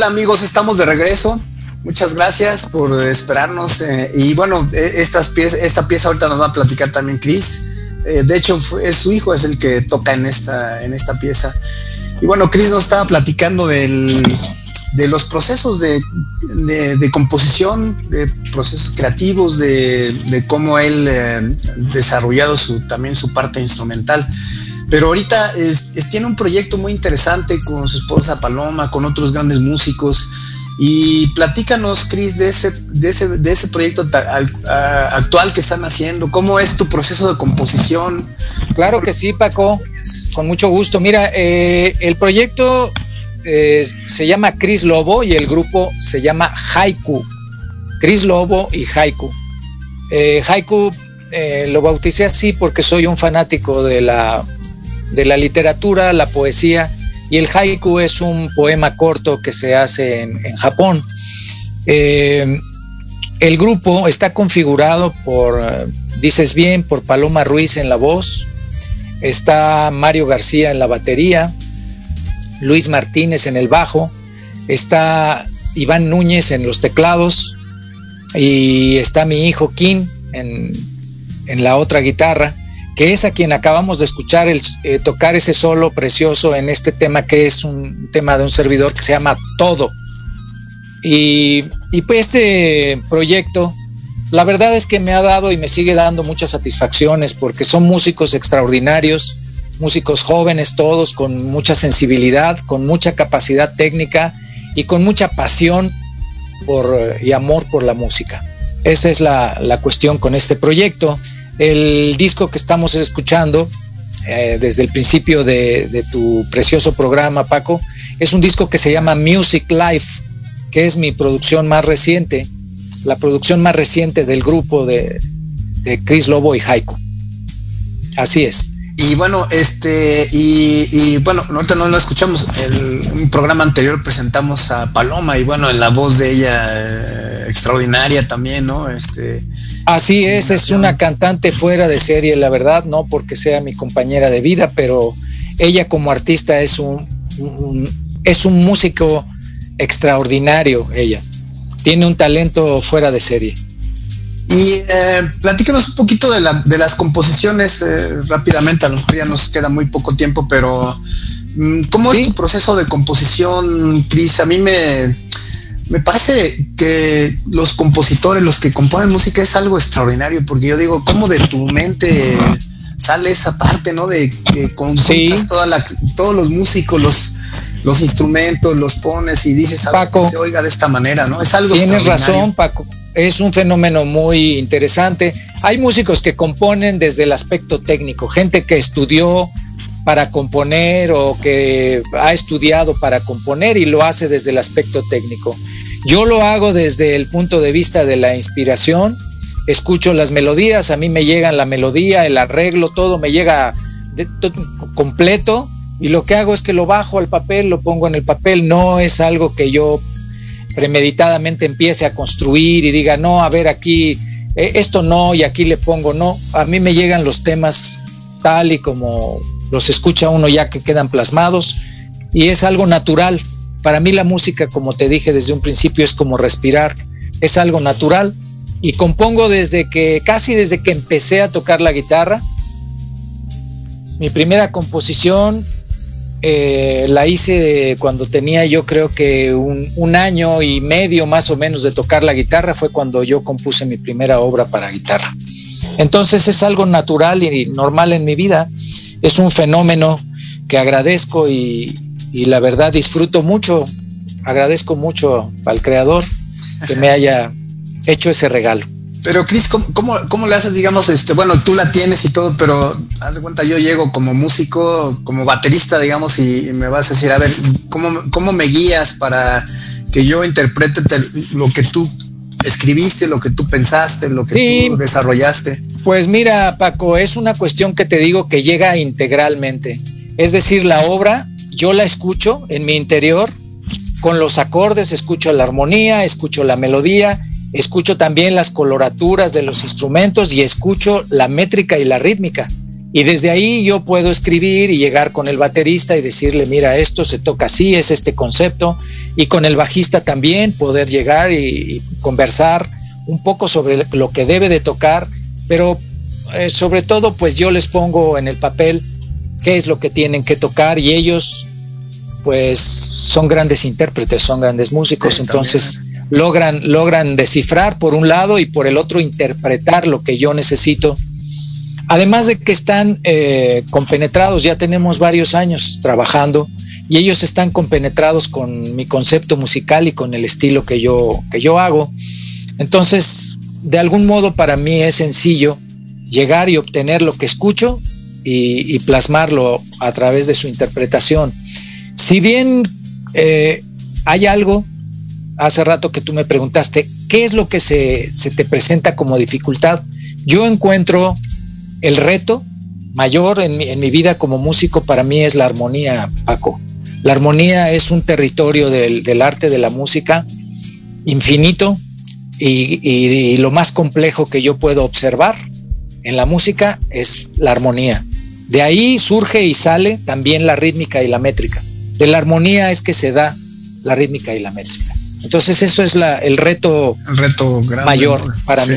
Amigos, estamos de regreso. Muchas gracias por esperarnos. Eh, y bueno, e, estas piezas, esta pieza ahorita nos va a platicar también Chris. Eh, de hecho, es su hijo es el que toca en esta, en esta pieza. Y bueno, Chris nos estaba platicando de los procesos de, composición, de procesos creativos, de, de cómo él eh, desarrollado su, también su parte instrumental. Pero ahorita tiene un proyecto muy interesante con su esposa Paloma, con otros grandes músicos. Y platícanos, Cris, de ese, de ese, de ese proyecto actual que están haciendo. ¿Cómo es tu proceso de composición? Claro que sí, Paco. Con mucho gusto. Mira, eh, el proyecto eh, se llama Cris Lobo y el grupo se llama Haiku. Cris Lobo y Haiku. Eh, haiku lo bauticé así porque soy un fanático de la, de la literatura, la poesía y el haiku es un poema corto que se hace en, Japón. Eh, el grupo está configurado por, dices bien, por Paloma Ruiz en la voz, está Mario García en la batería, Luis Martínez en el bajo, está Iván Núñez en los teclados y está mi hijo Kim en, en la otra guitarra que es a quien acabamos de escuchar el, eh, tocar ese solo precioso en este tema que es un tema de un servidor que se llama Todo. Y, pues este proyecto, la verdad es que me ha dado y me sigue dando muchas satisfacciones porque son músicos extraordinarios, músicos jóvenes todos, con mucha sensibilidad, con mucha capacidad técnica y con mucha pasión por, y amor por la música. Esa es la, la cuestión con este proyecto. El disco que estamos escuchando eh, desde el principio de, tu precioso programa, Paco, es un disco que se llama Music Life, que es mi producción más reciente, la producción más reciente del grupo de, Chris Lobo y Jaiko. Así es. Y bueno, este, y, bueno, ahorita no lo escuchamos. En un programa anterior presentamos a Paloma y bueno, en la voz de ella eh, extraordinaria también, ¿no? Este, Así es, es una cantante fuera de serie, la verdad, no porque sea mi compañera de vida, pero ella como artista es un, es un músico extraordinario, ella. Tiene un talento fuera de serie. Y eh, platícanos un poquito de, las composiciones eh, rápidamente, a lo mejor ya nos queda muy poco tiempo, pero mm, ¿cómo es tu proceso de composición, Cris? A mí me, me parece que los compositores, los que componen música es algo extraordinario, porque yo digo, ¿cómo de tu mente sale esa parte, ¿no? De que con toda la, todos los músicos, los, los instrumentos, los pones y dices algo que se oiga de esta manera, ¿no? Es algo Tienes razón, Paco. Es un fenómeno muy interesante. Hay músicos que componen desde el aspecto técnico, gente que estudió para componer o que ha estudiado para componer y lo hace desde el aspecto técnico. Yo lo hago desde el punto de vista de la inspiración, escucho las melodías, a mí me llegan la melodía, el arreglo, todo me llega completo y lo que hago es que lo bajo al papel, lo pongo en el papel, no es algo que yo premeditadamente empiece a construir y diga, no, a ver aquí, eh, esto no y aquí le pongo, no, a mí me llegan los temas tal y como los escucha uno ya que quedan plasmados y es algo natural. Para mí la música, como te dije desde un principio, es como respirar, es algo natural y compongo desde que, casi desde que empecé a tocar la guitarra. Mi primera composición eh, la hice cuando tenía yo creo que un, un, año y medio más o menos de tocar la guitarra, fue cuando yo compuse mi primera obra para guitarra. Entonces es algo natural y normal en mi vida es un fenómeno que agradezco y, la verdad disfruto mucho, agradezco mucho al creador que me haya <laughs> hecho ese regalo. Pero Cris, ¿cómo, le haces, digamos, este, bueno, tú la tienes y todo, pero haz de cuenta, yo llego como músico, como baterista, digamos, y, me vas a decir, a ver, ¿cómo, ¿cómo, me guías para que yo interprete lo que tú escribiste, lo que tú pensaste, lo que tú desarrollaste? Pues mira, Paco, es una cuestión que te digo que llega integralmente. Es decir, la obra yo la escucho en mi interior con los acordes, escucho la armonía, escucho la melodía, escucho también las coloraturas de los instrumentos y escucho la métrica y la rítmica. Y desde ahí yo puedo escribir y llegar con el baterista y decirle, mira, esto se toca así, es este concepto. Y con el bajista también poder llegar y, conversar un poco sobre lo que debe de tocar, pero eh, sobre todo pues yo les pongo en el papel qué es lo que tienen que tocar y ellos pues son grandes intérpretes, son grandes músicos, entonces logran, logran descifrar por un lado y por el otro interpretar lo que yo necesito. Además de que están eh, compenetrados, ya tenemos varios años trabajando y ellos están compenetrados con mi concepto musical y con el estilo que yo, que yo hago. Entonces, de algún modo para mí es sencillo llegar y obtener lo que escucho y, plasmarlo a través de su interpretación. Si bien eh, hay algo, hace rato que tú me preguntaste, ¿qué es lo que se, te presenta como dificultad? Yo encuentro el reto mayor en mi, vida como músico para mí es la armonía, Paco. La armonía es un territorio del, arte de la música infinito y, lo más complejo que yo puedo observar en la música es la armonía. De ahí surge y sale también la rítmica y la métrica. De la armonía es que se da la rítmica y la métrica. Entonces eso es la, el reto, reto mayor para mí.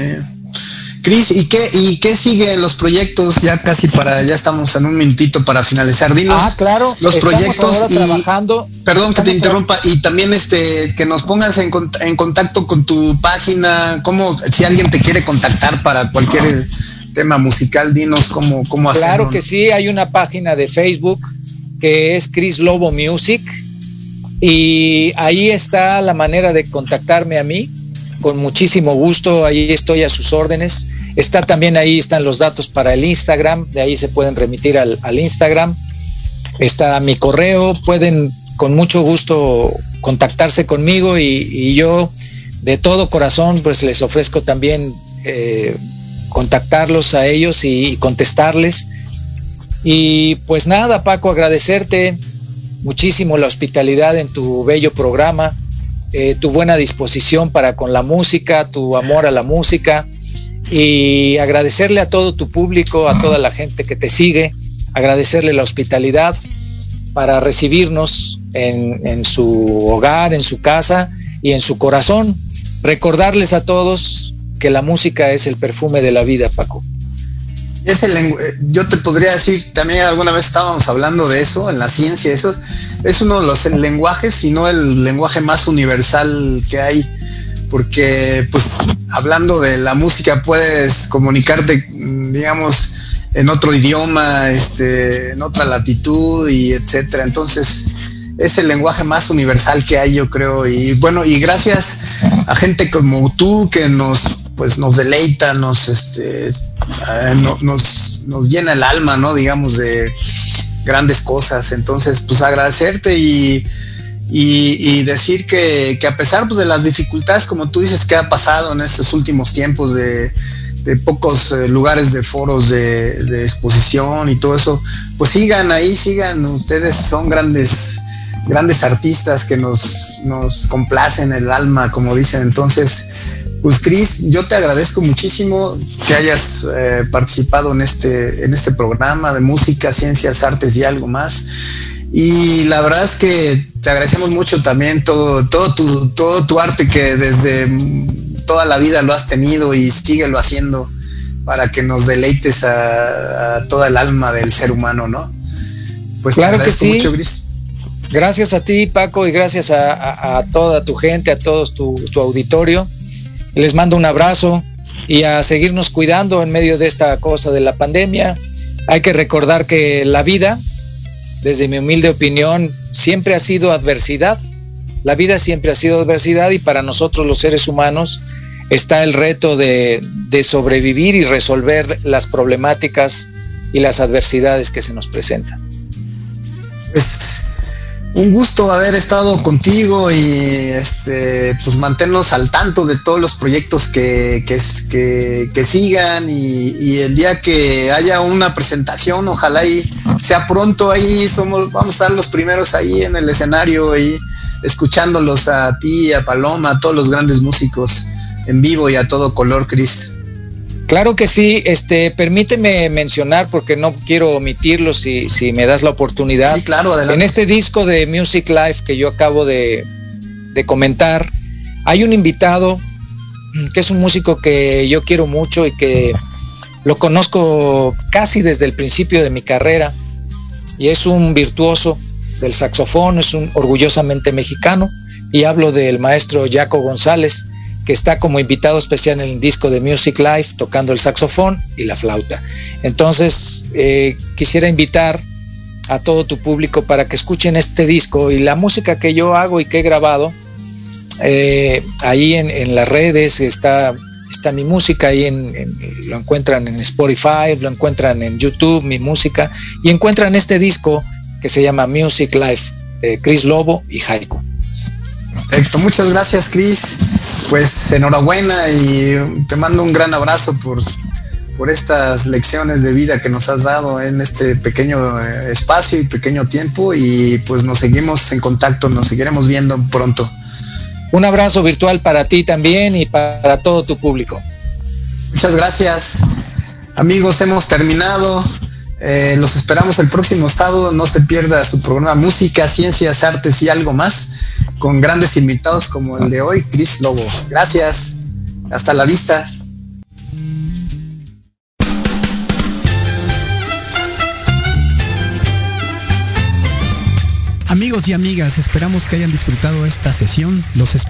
Cris, ¿y qué, ¿y qué sigue en los proyectos? Ya casi para, ya estamos en un minutito para finalizar. Dinos ah, claro, los proyectos y, trabajando. Perdón que te interrumpa, y también este que nos pongas en, en contacto con tu página, cómo, si alguien te quiere contactar para cualquier tema musical, dinos cómo, cómo hacerlo. Claro que sí, hay una página de Facebook que es Chris Lobo Music y ahí está la manera de contactarme a mí con muchísimo gusto, ahí estoy a sus órdenes. Está también ahí, están los datos para el Instagram, de ahí se pueden remitir al, Instagram. Está mi correo, pueden con mucho gusto contactarse conmigo y, yo de todo corazón pues les ofrezco también eh, contactarlos a ellos y contestarles. Y pues nada, Paco, agradecerte muchísimo la hospitalidad en tu bello programa eh, tu buena disposición para con la música, tu amor a la música y agradecerle a todo tu público, a toda la gente que te sigue, agradecerle la hospitalidad para recibirnos en, en su hogar, en su casa y en su corazón. Recordarles a todos que la música es el perfume de la vida, Paco. Es el, yo te podría decir, también alguna vez estábamos hablando de eso, en la ciencia, eso es uno de los lenguajes, sino el lenguaje más universal que hay, porque pues hablando de la música puedes comunicarte, digamos, en otro idioma, este, en otra latitud y etcétera. Entonces, es el lenguaje más universal que hay, yo creo. Y bueno, y gracias a gente como tú que nos pues nos deleita, nos este eh, nos, nos llena el alma, ¿no? Digamos de grandes cosas. Entonces, pues agradecerte y, y, decir que, a pesar pues, de las dificultades, como tú dices, que ha pasado en estos últimos tiempos de, pocos eh, lugares de foros de, exposición y todo eso, pues sigan ahí, sigan, ustedes son grandes grandes artistas que nos, nos complacen el alma, como dicen. Entonces, pues Cris, yo te agradezco muchísimo que hayas eh, participado en este, en este programa de música, ciencias, artes y algo más. Y la verdad es que te agradecemos mucho también todo, todo, tu, todo tu arte que desde toda la vida lo has tenido y síguelo haciendo para que nos deleites a, toda el alma del ser humano, ¿no? Pues claro que sí. mucho, Gris. Gracias a ti, Paco, y gracias a, toda tu gente, a todos tu, tu auditorio les mando un abrazo y a seguirnos cuidando en medio de esta cosa de la pandemia. Hay que recordar que la vida, desde mi humilde opinión, siempre ha sido adversidad. La vida siempre ha sido adversidad y para nosotros los seres humanos está el reto de, sobrevivir y resolver las problemáticas y las adversidades que se nos presentan un gusto haber estado contigo y este pues mantenernos al tanto de todos los proyectos que, que, que, sigan y, el día que haya una presentación ojalá y sea pronto. Ahí somos vamos a estar los primeros ahí en el escenario y escuchándolos a ti a Paloma a todos los grandes músicos en vivo y a todo color Cris Claro que sí, este, permíteme mencionar, porque no quiero omitirlo si, si me das la oportunidad. Sí, claro, adelante. En este disco de Music Life que yo acabo de, de comentar, hay un invitado que es un músico que yo quiero mucho y que lo conozco casi desde el principio de mi carrera y es un virtuoso del saxofón, es un orgullosamente mexicano y hablo del maestro Jaco González que está como invitado especial en el disco de Music Life tocando el saxofón y la flauta. Entonces, eh, quisiera invitar a todo tu público para que escuchen este disco y la música que yo hago y que he grabado. Eh, ahí en, las redes está, está mi música, ahí en, lo encuentran en Spotify, lo encuentran en YouTube, mi música, y encuentran este disco que se llama Music Life de Chris Lobo y Haiku. Perfecto, muchas gracias Chris. Pues enhorabuena y te mando un gran abrazo por, por estas lecciones de vida que nos has dado en este pequeño eh, espacio y pequeño tiempo y pues nos seguimos en contacto, nos seguiremos viendo pronto. Un abrazo virtual para ti también y para todo tu público. Muchas gracias. Amigos, hemos terminado. Eh, los esperamos el próximo sábado. No se pierda su programa Música, Ciencias, Artes y algo más con grandes invitados como el de hoy, Chris Lobo. Gracias. Hasta la vista. Amigos y amigas, esperamos que hayan disfrutado esta sesión. Los